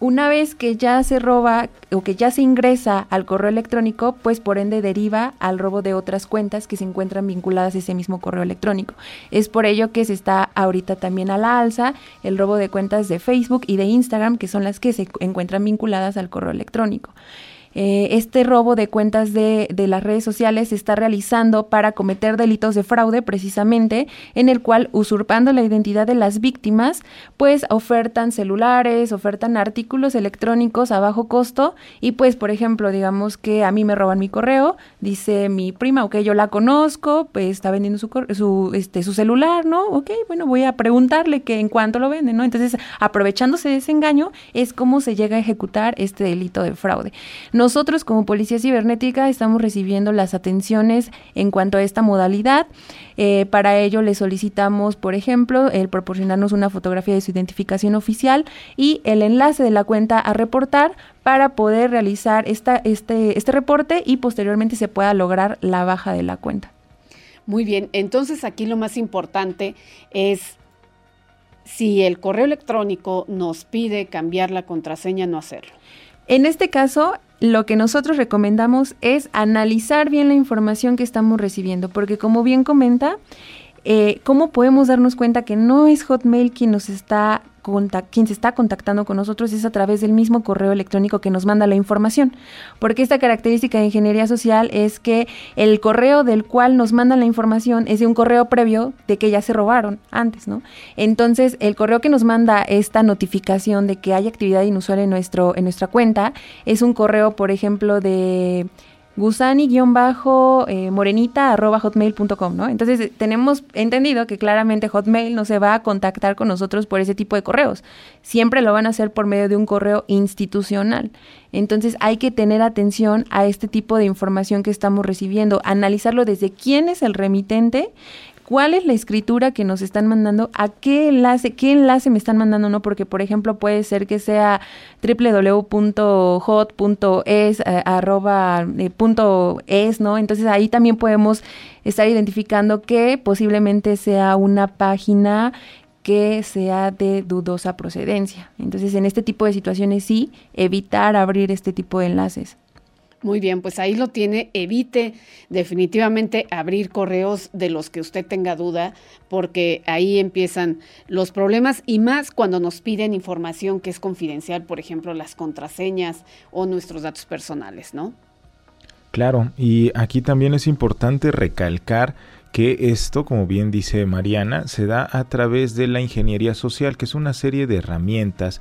Una vez que ya se roba o que ya se ingresa al correo electrónico, pues por ende deriva al robo de otras cuentas que se encuentran vinculadas a ese mismo correo electrónico. Es por ello que se está ahorita también a la el robo de cuentas de Facebook y de Instagram, que son las que se encuentran vinculadas al correo electrónico. Eh, este robo de cuentas de, de, las redes sociales se está realizando para cometer delitos de fraude precisamente, en el cual usurpando la identidad de las víctimas, pues ofertan celulares, ofertan artículos electrónicos a bajo costo y pues por ejemplo digamos que a mí me roban mi correo, dice mi prima, ok, yo la conozco, pues está vendiendo su, su, este, su celular, ¿no? Ok, bueno, voy a preguntarle que en cuánto lo venden, ¿no? Entonces aprovechándose de ese engaño es cómo se llega a ejecutar este delito de fraude. Nosotros como Policía Cibernética estamos recibiendo las atenciones en cuanto a esta modalidad. Eh, para ello le solicitamos, por ejemplo, el proporcionarnos una fotografía de su identificación oficial y el enlace de la cuenta a reportar para poder realizar esta, este, este reporte y posteriormente se pueda lograr la baja de la cuenta. Muy bien, entonces aquí lo más importante es si el correo electrónico nos pide cambiar la contraseña, no hacerlo. En este caso, lo que nosotros recomendamos es analizar bien la información que estamos recibiendo, porque como bien comenta, eh, ¿cómo podemos darnos cuenta que no es Hotmail quien nos está quien se está contactando con nosotros es a través del mismo correo electrónico que nos manda la información. Porque esta característica de ingeniería social es que el correo del cual nos mandan la información es de un correo previo de que ya se robaron antes, ¿no? Entonces, el correo que nos manda esta notificación de que hay actividad inusual en, nuestro, en nuestra cuenta es un correo, por ejemplo, de gusani-morenita.hotmail.com, ¿no? Entonces tenemos entendido que claramente Hotmail no se va a contactar con nosotros por ese tipo de correos. Siempre lo van a hacer por medio de un correo institucional. Entonces hay que tener atención a este tipo de información que estamos recibiendo, analizarlo desde quién es el remitente cuál es la escritura que nos están mandando, a qué enlace, qué enlace me están mandando, ¿no? Porque, por ejemplo, puede ser que sea www.hot.es, eh, arroba, eh, es, ¿no? Entonces ahí también podemos estar identificando que posiblemente sea una página que sea de dudosa procedencia. Entonces, en este tipo de situaciones sí, evitar abrir este tipo de enlaces. Muy bien, pues ahí lo tiene. Evite definitivamente abrir correos de los que usted tenga duda, porque ahí empiezan los problemas y más cuando nos piden información que es confidencial, por ejemplo, las contraseñas o nuestros datos personales, ¿no? Claro, y aquí también es importante recalcar que esto, como bien dice Mariana, se da a través de la ingeniería social, que es una serie de herramientas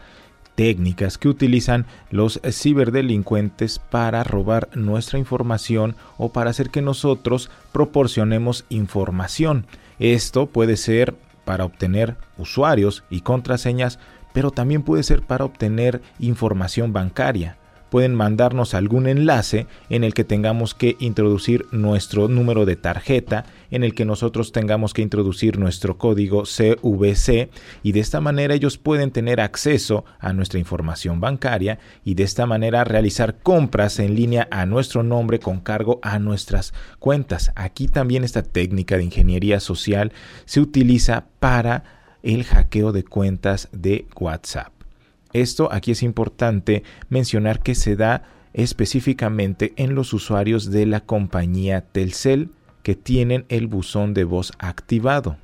técnicas que utilizan los ciberdelincuentes para robar nuestra información o para hacer que nosotros proporcionemos información. Esto puede ser para obtener usuarios y contraseñas, pero también puede ser para obtener información bancaria pueden mandarnos algún enlace en el que tengamos que introducir nuestro número de tarjeta, en el que nosotros tengamos que introducir nuestro código CVC y de esta manera ellos pueden tener acceso a nuestra información bancaria y de esta manera realizar compras en línea a nuestro nombre con cargo a nuestras cuentas. Aquí también esta técnica de ingeniería social se utiliza para el hackeo de cuentas de WhatsApp. Esto aquí es importante mencionar que se da específicamente en los usuarios de la compañía Telcel que tienen el buzón de voz activado.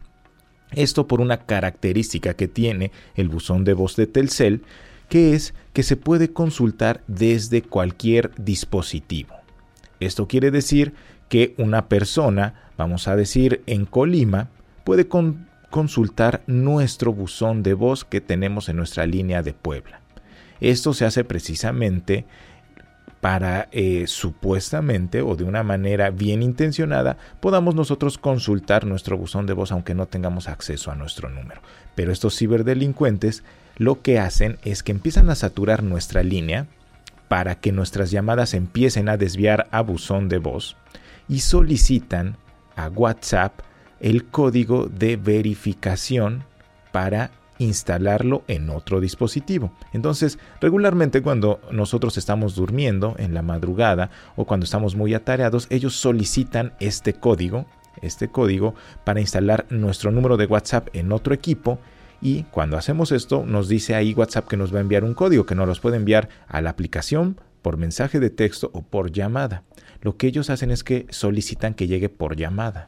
Esto por una característica que tiene el buzón de voz de Telcel, que es que se puede consultar desde cualquier dispositivo. Esto quiere decir que una persona, vamos a decir en Colima, puede con consultar nuestro buzón de voz que tenemos en nuestra línea de Puebla. Esto se hace precisamente para eh, supuestamente o de una manera bien intencionada podamos nosotros consultar nuestro buzón de voz aunque no tengamos acceso a nuestro número. Pero estos ciberdelincuentes lo que hacen es que empiezan a saturar nuestra línea para que nuestras llamadas empiecen a desviar a buzón de voz y solicitan a WhatsApp el código de verificación para instalarlo en otro dispositivo. Entonces, regularmente cuando nosotros estamos durmiendo en la madrugada o cuando estamos muy atareados, ellos solicitan este código, este código para instalar nuestro número de WhatsApp en otro equipo y cuando hacemos esto nos dice ahí WhatsApp que nos va a enviar un código que nos los puede enviar a la aplicación por mensaje de texto o por llamada. Lo que ellos hacen es que solicitan que llegue por llamada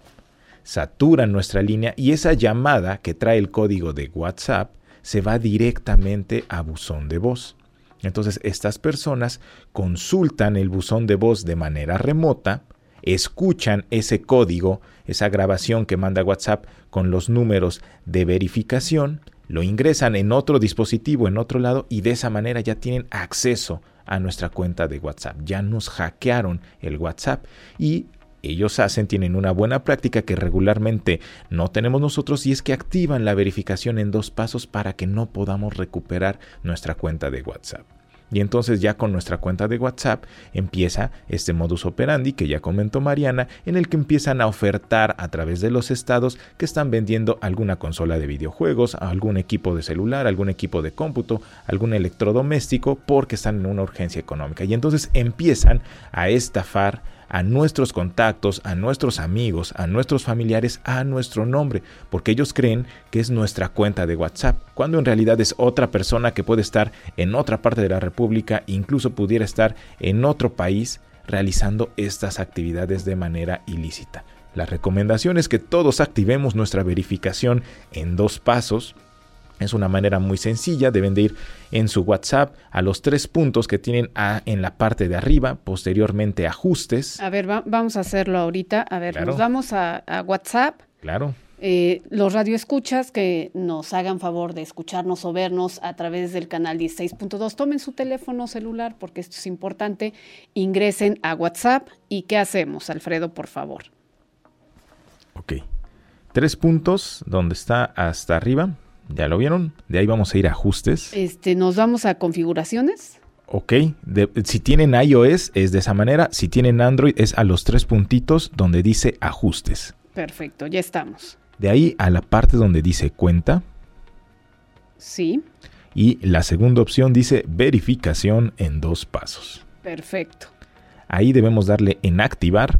saturan nuestra línea y esa llamada que trae el código de WhatsApp se va directamente a buzón de voz. Entonces estas personas consultan el buzón de voz de manera remota, escuchan ese código, esa grabación que manda WhatsApp con los números de verificación, lo ingresan en otro dispositivo, en otro lado, y de esa manera ya tienen acceso a nuestra cuenta de WhatsApp. Ya nos hackearon el WhatsApp y ellos hacen, tienen una buena práctica que regularmente no tenemos nosotros y es que activan la verificación en dos pasos para que no podamos recuperar nuestra cuenta de WhatsApp. Y entonces ya con nuestra cuenta de WhatsApp empieza este modus operandi que ya comentó Mariana, en el que empiezan a ofertar a través de los estados que están vendiendo alguna consola de videojuegos, algún equipo de celular, algún equipo de cómputo, algún electrodoméstico, porque están en una urgencia económica. Y entonces empiezan a estafar a nuestros contactos, a nuestros amigos, a nuestros familiares, a nuestro nombre, porque ellos creen que es nuestra cuenta de WhatsApp, cuando en realidad es otra persona que puede estar en otra parte de la República, incluso pudiera estar en otro país realizando estas actividades de manera ilícita. La recomendación es que todos activemos nuestra verificación en dos pasos, es una manera muy sencilla, deben de ir en su WhatsApp a los tres puntos que tienen en la parte de arriba, posteriormente ajustes. A ver, vamos a hacerlo ahorita. A ver, nos vamos a, WhatsApp. Claro. Eh, los radioescuchas que nos hagan favor de escucharnos o vernos a través del canal 16.2, tomen su teléfono celular porque esto es importante, ingresen a WhatsApp y ¿qué hacemos, Alfredo, por favor? Ok. Tres puntos donde está hasta arriba, ¿Ya lo vieron? De ahí vamos a ir a ajustes. Este, nos vamos a configuraciones. Ok, si tienen iOS es de esa manera, si tienen Android es a los tres puntitos donde dice ajustes. Perfecto, ya estamos. De ahí a la parte donde dice cuenta. Sí. Y la segunda opción dice verificación en dos pasos. Perfecto. Ahí debemos darle en activar.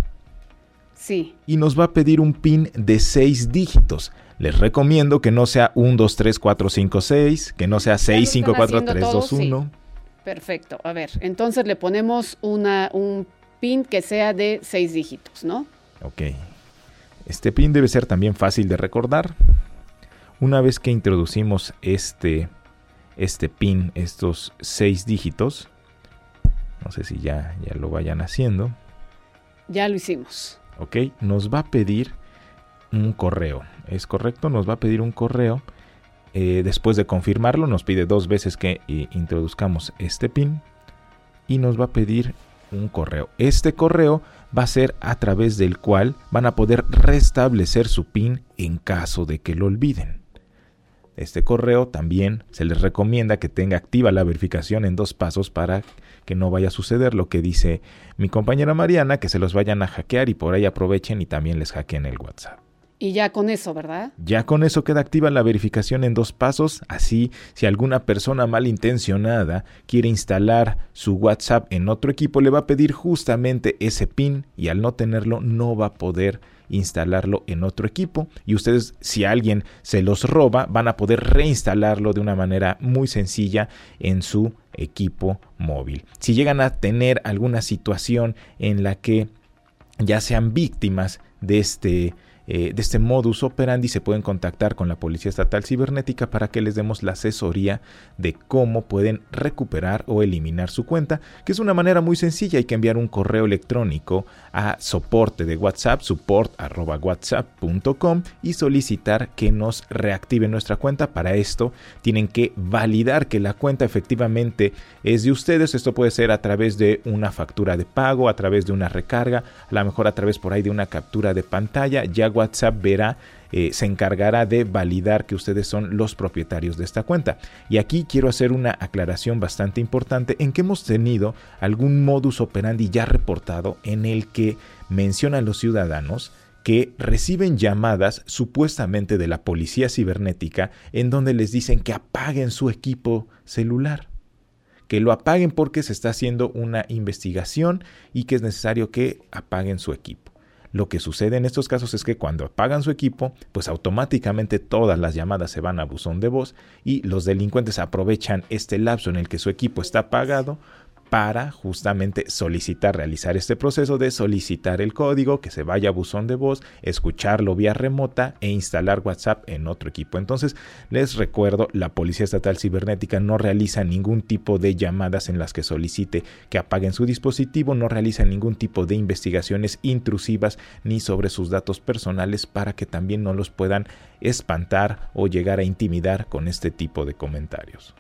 Sí. Y nos va a pedir un PIN de seis dígitos. Les recomiendo que no sea 1, 2, 3, 4, 5, 6, que no sea 6, 5, 4, 3, 2, 1. Perfecto. A ver, entonces le ponemos una, un pin que sea de 6 dígitos, ¿no? Ok. Este pin debe ser también fácil de recordar. Una vez que introducimos este, este pin, estos 6 dígitos, no sé si ya, ya lo vayan haciendo. Ya lo hicimos. Ok, nos va a pedir un correo. ¿Es correcto? Nos va a pedir un correo. Eh, después de confirmarlo, nos pide dos veces que eh, introduzcamos este PIN y nos va a pedir un correo. Este correo va a ser a través del cual van a poder restablecer su PIN en caso de que lo olviden. Este correo también se les recomienda que tenga activa la verificación en dos pasos para que no vaya a suceder lo que dice mi compañera Mariana, que se los vayan a hackear y por ahí aprovechen y también les hackeen el WhatsApp. Y ya con eso, ¿verdad? Ya con eso queda activa la verificación en dos pasos. Así, si alguna persona malintencionada quiere instalar su WhatsApp en otro equipo, le va a pedir justamente ese PIN y al no tenerlo no va a poder instalarlo en otro equipo. Y ustedes, si alguien se los roba, van a poder reinstalarlo de una manera muy sencilla en su equipo móvil. Si llegan a tener alguna situación en la que ya sean víctimas de este eh, de este modus operandi se pueden contactar con la Policía Estatal Cibernética para que les demos la asesoría de cómo pueden recuperar o eliminar su cuenta, que es una manera muy sencilla. Hay que enviar un correo electrónico a soporte de WhatsApp, support.whatsapp.com y solicitar que nos reactive nuestra cuenta. Para esto tienen que validar que la cuenta efectivamente es de ustedes. Esto puede ser a través de una factura de pago, a través de una recarga, a lo mejor a través por ahí de una captura de pantalla. Ya WhatsApp verá, eh, se encargará de validar que ustedes son los propietarios de esta cuenta. Y aquí quiero hacer una aclaración bastante importante en que hemos tenido algún modus operandi ya reportado en el que mencionan los ciudadanos que reciben llamadas supuestamente de la policía cibernética en donde les dicen que apaguen su equipo celular que lo apaguen porque se está haciendo una investigación y que es necesario que apaguen su equipo. Lo que sucede en estos casos es que cuando apagan su equipo, pues automáticamente todas las llamadas se van a buzón de voz y los delincuentes aprovechan este lapso en el que su equipo está apagado para justamente solicitar, realizar este proceso de solicitar el código, que se vaya a buzón de voz, escucharlo vía remota e instalar WhatsApp en otro equipo. Entonces, les recuerdo, la Policía Estatal Cibernética no realiza ningún tipo de llamadas en las que solicite que apaguen su dispositivo, no realiza ningún tipo de investigaciones intrusivas ni sobre sus datos personales para que también no los puedan espantar o llegar a intimidar con este tipo de comentarios.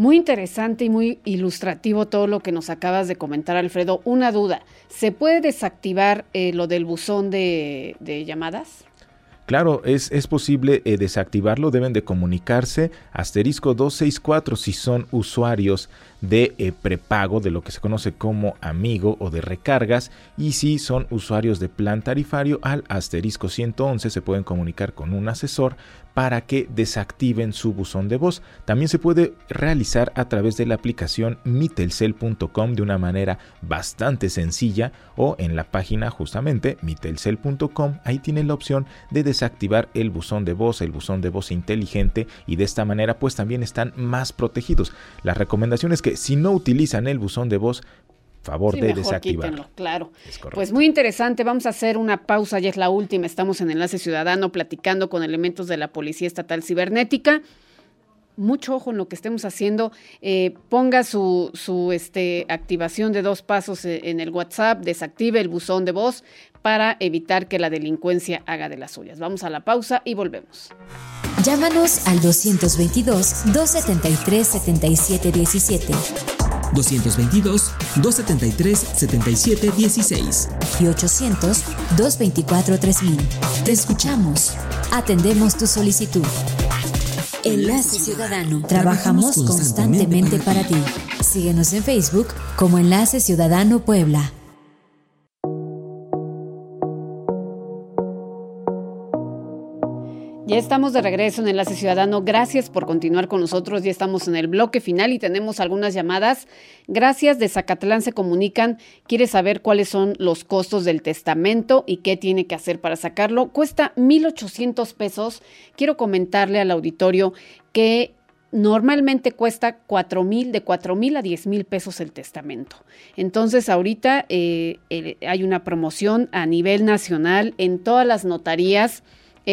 Muy interesante y muy ilustrativo todo lo que nos acabas de comentar, Alfredo. Una duda, ¿se puede desactivar eh, lo del buzón de, llamadas? Claro, es, es posible eh, desactivarlo, deben de comunicarse asterisco 264 si son usuarios de eh, prepago, de lo que se conoce como amigo o de recargas, y si son usuarios de plan tarifario al asterisco 111 se pueden comunicar con un asesor para que desactiven su buzón de voz. También se puede realizar a través de la aplicación mitelcel.com de una manera bastante sencilla o en la página justamente mitelcel.com. Ahí tienen la opción de desactivar el buzón de voz, el buzón de voz inteligente y de esta manera pues también están más protegidos. Las recomendaciones que si no utilizan el buzón de voz favor de desactivarlo. Claro. Pues muy interesante. Vamos a hacer una pausa, ya es la última. Estamos en Enlace Ciudadano platicando con elementos de la Policía Estatal Cibernética. Mucho ojo en lo que estemos haciendo. Eh, ponga su, su este, activación de dos pasos eh, en el WhatsApp, desactive el buzón de voz para evitar que la delincuencia haga de las suyas. Vamos a la pausa y volvemos. Llámanos al 222-273-7717. 222-273-7716 y 800-224-3000. Te escuchamos. Atendemos tu solicitud. Enlace Ciudadano. Trabajamos constantemente para ti. Síguenos en Facebook como Enlace Ciudadano Puebla. Ya estamos de regreso en Enlace Ciudadano. Gracias por continuar con nosotros. Ya estamos en el bloque final y tenemos algunas llamadas. Gracias. De Zacatlán se comunican. Quiere saber cuáles son los costos del testamento y qué tiene que hacer para sacarlo. Cuesta 1.800 pesos. Quiero comentarle al auditorio que normalmente cuesta cuatro mil, de cuatro mil a diez mil pesos el testamento. Entonces ahorita eh, eh, hay una promoción a nivel nacional en todas las notarías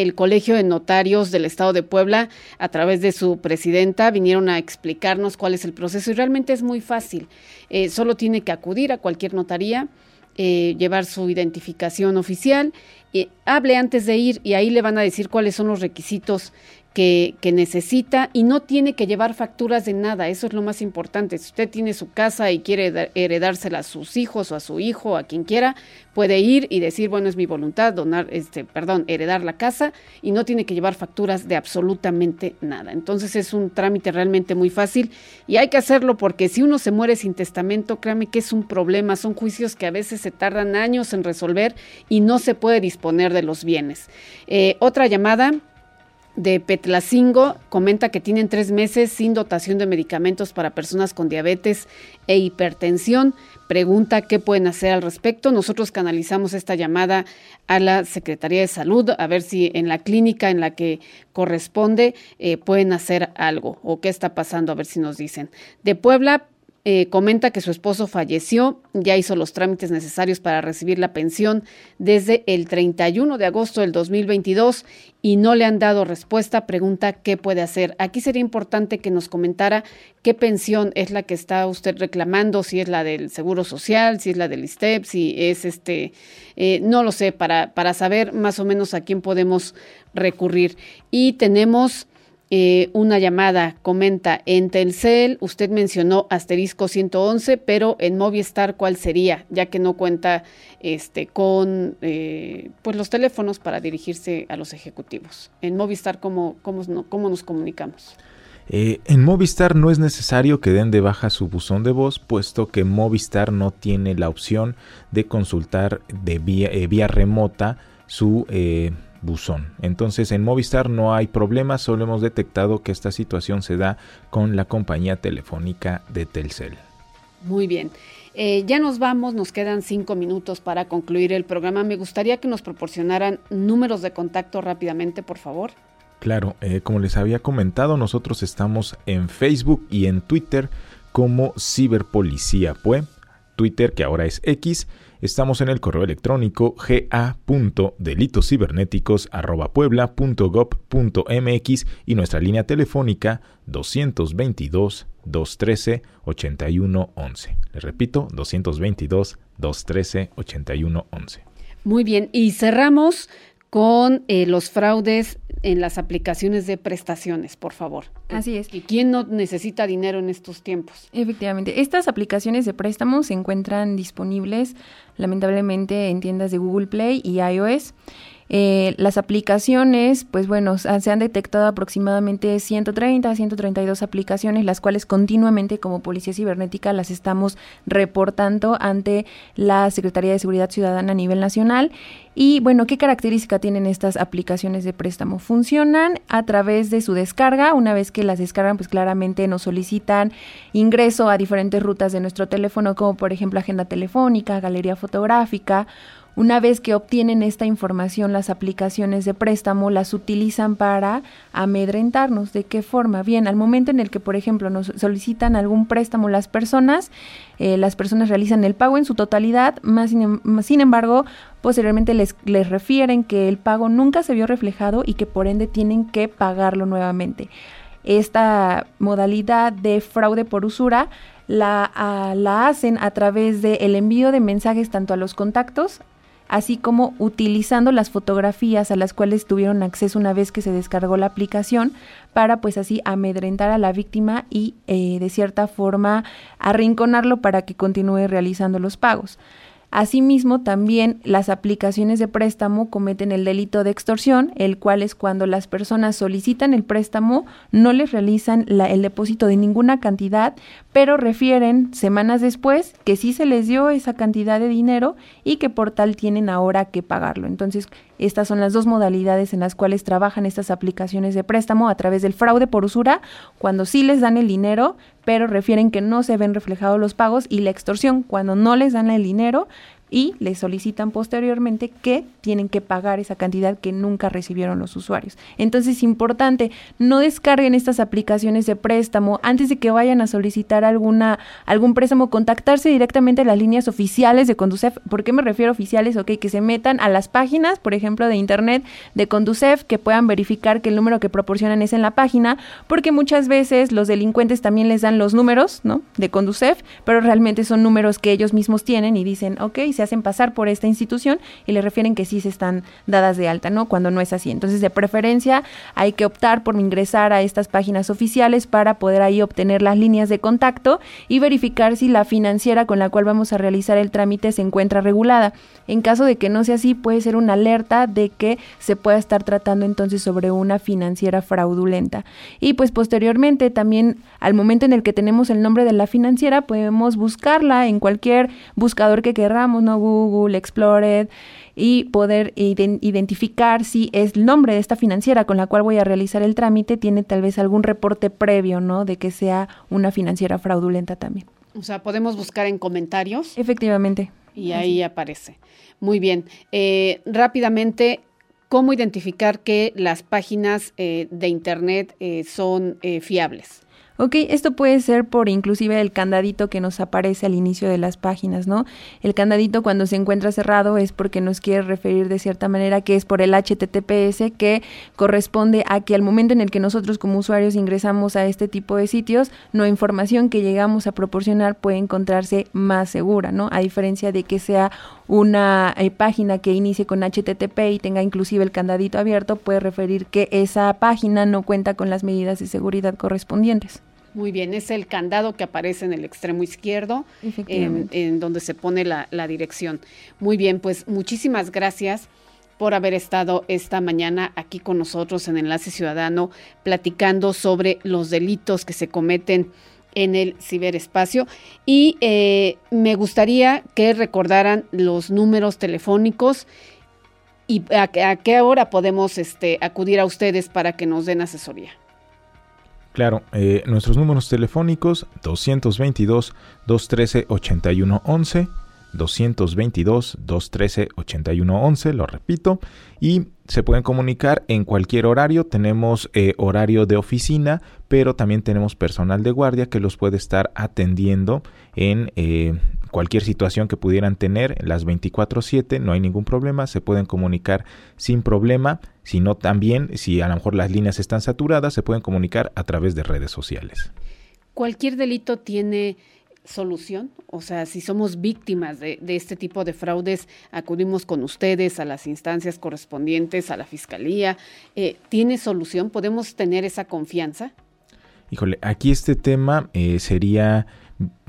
el Colegio de Notarios del Estado de Puebla, a través de su presidenta, vinieron a explicarnos cuál es el proceso y realmente es muy fácil. Eh, solo tiene que acudir a cualquier notaría, eh, llevar su identificación oficial, eh, hable antes de ir y ahí le van a decir cuáles son los requisitos que, necesita y no tiene que llevar facturas de nada. Eso es lo más importante. Si usted tiene su casa y quiere heredársela a sus hijos o a su hijo, a quien quiera, puede ir y decir, bueno, es mi voluntad donar, este, perdón, heredar la casa y no tiene que llevar facturas de absolutamente nada. Entonces es un trámite realmente muy fácil y hay que hacerlo porque si uno se muere sin testamento, créame que es un problema. Son juicios que a veces se tardan años en resolver y no se puede disponer de los bienes. Eh, otra llamada de Petlacingo comenta que tienen tres meses sin dotación de medicamentos para personas con diabetes e hipertensión. Pregunta qué pueden hacer al respecto. Nosotros canalizamos esta llamada a la Secretaría de Salud a ver si en la clínica en la que corresponde eh, pueden hacer algo o qué está pasando, a ver si nos dicen. De Puebla, eh, comenta que su esposo falleció, ya hizo los trámites necesarios para recibir la pensión desde el 31 de agosto del 2022 y no le han dado respuesta. Pregunta qué puede hacer. Aquí sería importante que nos comentara qué pensión es la que está usted reclamando, si es la del Seguro Social, si es la del ISTEP, si es este, eh, no lo sé, para, para saber más o menos a quién podemos recurrir. Y tenemos eh, una llamada, comenta, en Telcel usted mencionó asterisco 111, pero en Movistar, ¿cuál sería? Ya que no cuenta este, con eh, pues los teléfonos para dirigirse a los ejecutivos. En Movistar, ¿cómo, cómo, cómo nos comunicamos? Eh, en Movistar no es necesario que den de baja su buzón de voz, puesto que Movistar no tiene la opción de consultar de vía, vía remota su buzón. Entonces en Movistar no hay problema, solo hemos detectado que esta situación se da con la compañía telefónica de Telcel. Muy bien. Eh, ya nos vamos, nos quedan cinco minutos para concluir el programa. Me gustaría que nos proporcionaran números de contacto rápidamente, por favor. Claro, eh, como les había comentado, nosotros estamos en Facebook y en Twitter como Ciberpolicía Pue, Twitter que ahora es X, estamos en el correo electrónico ga.delitoscibernéticos.puebla.gov.mx y nuestra línea telefónica 222-213-8111. Les repito, 222-213-8111. Muy bien, y cerramos con eh, los fraudes en las aplicaciones de prestaciones, por favor. Así es. ¿Y quién no necesita dinero en estos tiempos? Efectivamente, estas aplicaciones de préstamo se encuentran disponibles lamentablemente en tiendas de Google Play y iOS. Eh, las aplicaciones, pues bueno, se han detectado aproximadamente 130 a 132 aplicaciones, las cuales continuamente como Policía Cibernética las estamos reportando ante la Secretaría de Seguridad Ciudadana a nivel nacional. Y bueno, ¿qué característica tienen estas aplicaciones de préstamo? Funcionan a través de su descarga. Una vez que las descargan, pues claramente nos solicitan ingreso a diferentes rutas de nuestro teléfono, como por ejemplo agenda telefónica, galería fotográfica una vez que obtienen esta información, las aplicaciones de préstamo las utilizan para amedrentarnos. ¿De qué forma? Bien, al momento en el que, por ejemplo, nos solicitan algún préstamo las personas, eh, las personas realizan el pago en su totalidad, más sin, sin embargo, posteriormente les, les refieren que el pago nunca se vio reflejado y que por ende tienen que pagarlo nuevamente. Esta modalidad de fraude por usura la, ah, la hacen a través del envío de mensajes tanto a los contactos así como utilizando las fotografías a las cuales tuvieron acceso una vez que se descargó la aplicación para pues así amedrentar a la víctima y eh, de cierta forma arrinconarlo para que continúe realizando los pagos. Asimismo, también las aplicaciones de préstamo cometen el delito de extorsión, el cual es cuando las personas solicitan el préstamo, no les realizan el depósito de ninguna cantidad, pero refieren semanas después que sí se les dio esa cantidad de dinero y que por tal tienen ahora que pagarlo. Entonces, estas son las dos modalidades en las cuales trabajan estas aplicaciones de préstamo a través del fraude por usura, cuando sí les dan el dinero, pero refieren que no se ven reflejados los pagos, y la extorsión, cuando no les dan el dinero, y les solicitan posteriormente que tienen que pagar esa cantidad que nunca recibieron los usuarios. Entonces es importante, no descarguen estas aplicaciones de préstamo antes de que vayan a solicitar alguna, algún préstamo, contactarse directamente a las líneas oficiales de Conducef. ¿Por qué me refiero a oficiales? Ok, que se metan a las páginas, por ejemplo, de internet de Conducef, que puedan verificar que el número que proporcionan es en la página, porque muchas veces los delincuentes también les dan los números, ¿no? De Conducef, pero realmente son números que ellos mismos tienen y dicen, ok, se hacen pasar por esta institución y le refieren que sí se están dadas de alta, ¿no? Cuando no es así. Entonces, de preferencia, hay que optar por ingresar a estas páginas oficiales para poder ahí obtener las líneas de contacto y verificar si la financiera con la cual vamos a realizar el trámite se encuentra regulada. En caso de que no sea así, puede ser una alerta de que se pueda estar tratando entonces sobre una financiera fraudulenta. Y pues posteriormente también al momento en el que tenemos el nombre de la financiera, podemos buscarla en cualquier buscador que queramos, Google, Explorer, y poder identificar si es el nombre de esta financiera con la cual voy a realizar el trámite tiene tal vez algún reporte previo, ¿no? De que sea una financiera fraudulenta también. O sea, podemos buscar en comentarios. Efectivamente. Y ahí aparece. Muy bien. Eh, rápidamente, ¿cómo identificar que las páginas eh, de Internet eh, son fiables? Ok, esto puede ser por inclusive el candadito que nos aparece al inicio de las páginas, ¿no? El candadito cuando se encuentra cerrado es porque nos quiere referir de cierta manera que es por el HTTPS que corresponde a que al momento en el que nosotros como usuarios ingresamos a este tipo de sitios, la información que llegamos a proporcionar puede encontrarse más segura, ¿no? A diferencia de que sea una eh, página que inicie con HTTP y tenga inclusive el candadito abierto, puede referir que esa página no cuenta con las medidas de seguridad correspondientes. Muy bien, es el candado que aparece en el extremo izquierdo, en, donde se pone la, dirección. Muy bien, pues muchísimas gracias por haber estado esta mañana aquí con nosotros en Enlace Ciudadano, platicando sobre los delitos que se cometen en el ciberespacio. Y eh, me gustaría que recordaran los números telefónicos y a, qué hora podemos este, acudir a ustedes para que nos den asesoría. Claro, eh, nuestros números telefónicos 222-213-8111, 222-213-8111, lo repito, y se pueden comunicar en cualquier horario. Tenemos eh, horario de oficina, pero también tenemos personal de guardia que los puede estar atendiendo en eh, cualquier situación que pudieran tener las 24/7, no hay ningún problema, se pueden comunicar sin problema, sino también si a lo mejor las líneas están saturadas, se pueden comunicar a través de redes sociales. ¿Cualquier delito tiene solución? O sea, si somos víctimas de, este tipo de fraudes, acudimos con ustedes a las instancias correspondientes, a la fiscalía. Eh, ¿Tiene solución? ¿Podemos tener esa confianza? Híjole, aquí este tema eh, sería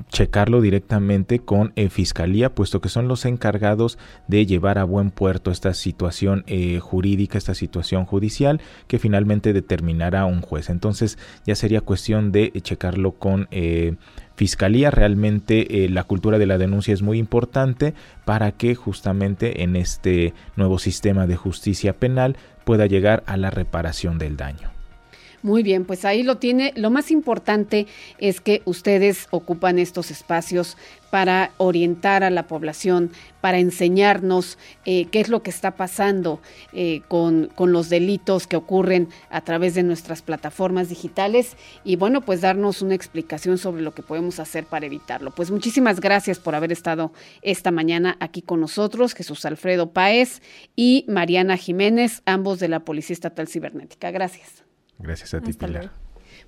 checarlo directamente con eh, fiscalía, puesto que son los encargados de llevar a buen puerto esta situación eh, jurídica, esta situación judicial que finalmente determinará un juez. Entonces ya sería cuestión de checarlo con eh, fiscalía. Realmente la cultura de la denuncia es muy importante para que justamente en este nuevo sistema de justicia penal pueda llegar a la reparación del daño. Muy bien, pues ahí lo tiene. Lo más importante es que ustedes ocupan estos espacios para orientar a la población, para enseñarnos eh, qué es lo que está pasando eh, con, con, los delitos que ocurren a través de nuestras plataformas digitales y bueno, pues darnos una explicación sobre lo que podemos hacer para evitarlo. Pues muchísimas gracias por haber estado esta mañana aquí con nosotros, Jesús Alfredo Páez y Mariana Jiménez, ambos de la Policía Estatal Cibernética. Gracias. Gracias a ti, Pilar.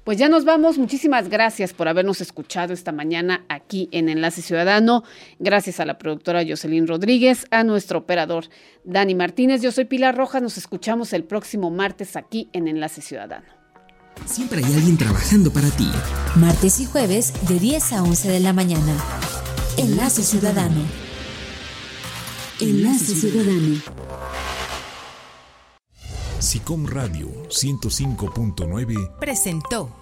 Pues ya nos vamos. Muchísimas gracias por habernos escuchado esta mañana aquí en Enlace Ciudadano. Gracias a la productora Jocelyn Rodríguez, a nuestro operador Dani Martínez. Yo soy Pilar Rojas. Nos escuchamos el próximo martes aquí en Enlace Ciudadano. Siempre hay alguien trabajando para ti. Martes y jueves de 10 a 11 de la mañana. Enlace Ciudadano. Enlace Ciudadano. SICOM Radio 105.9 presentó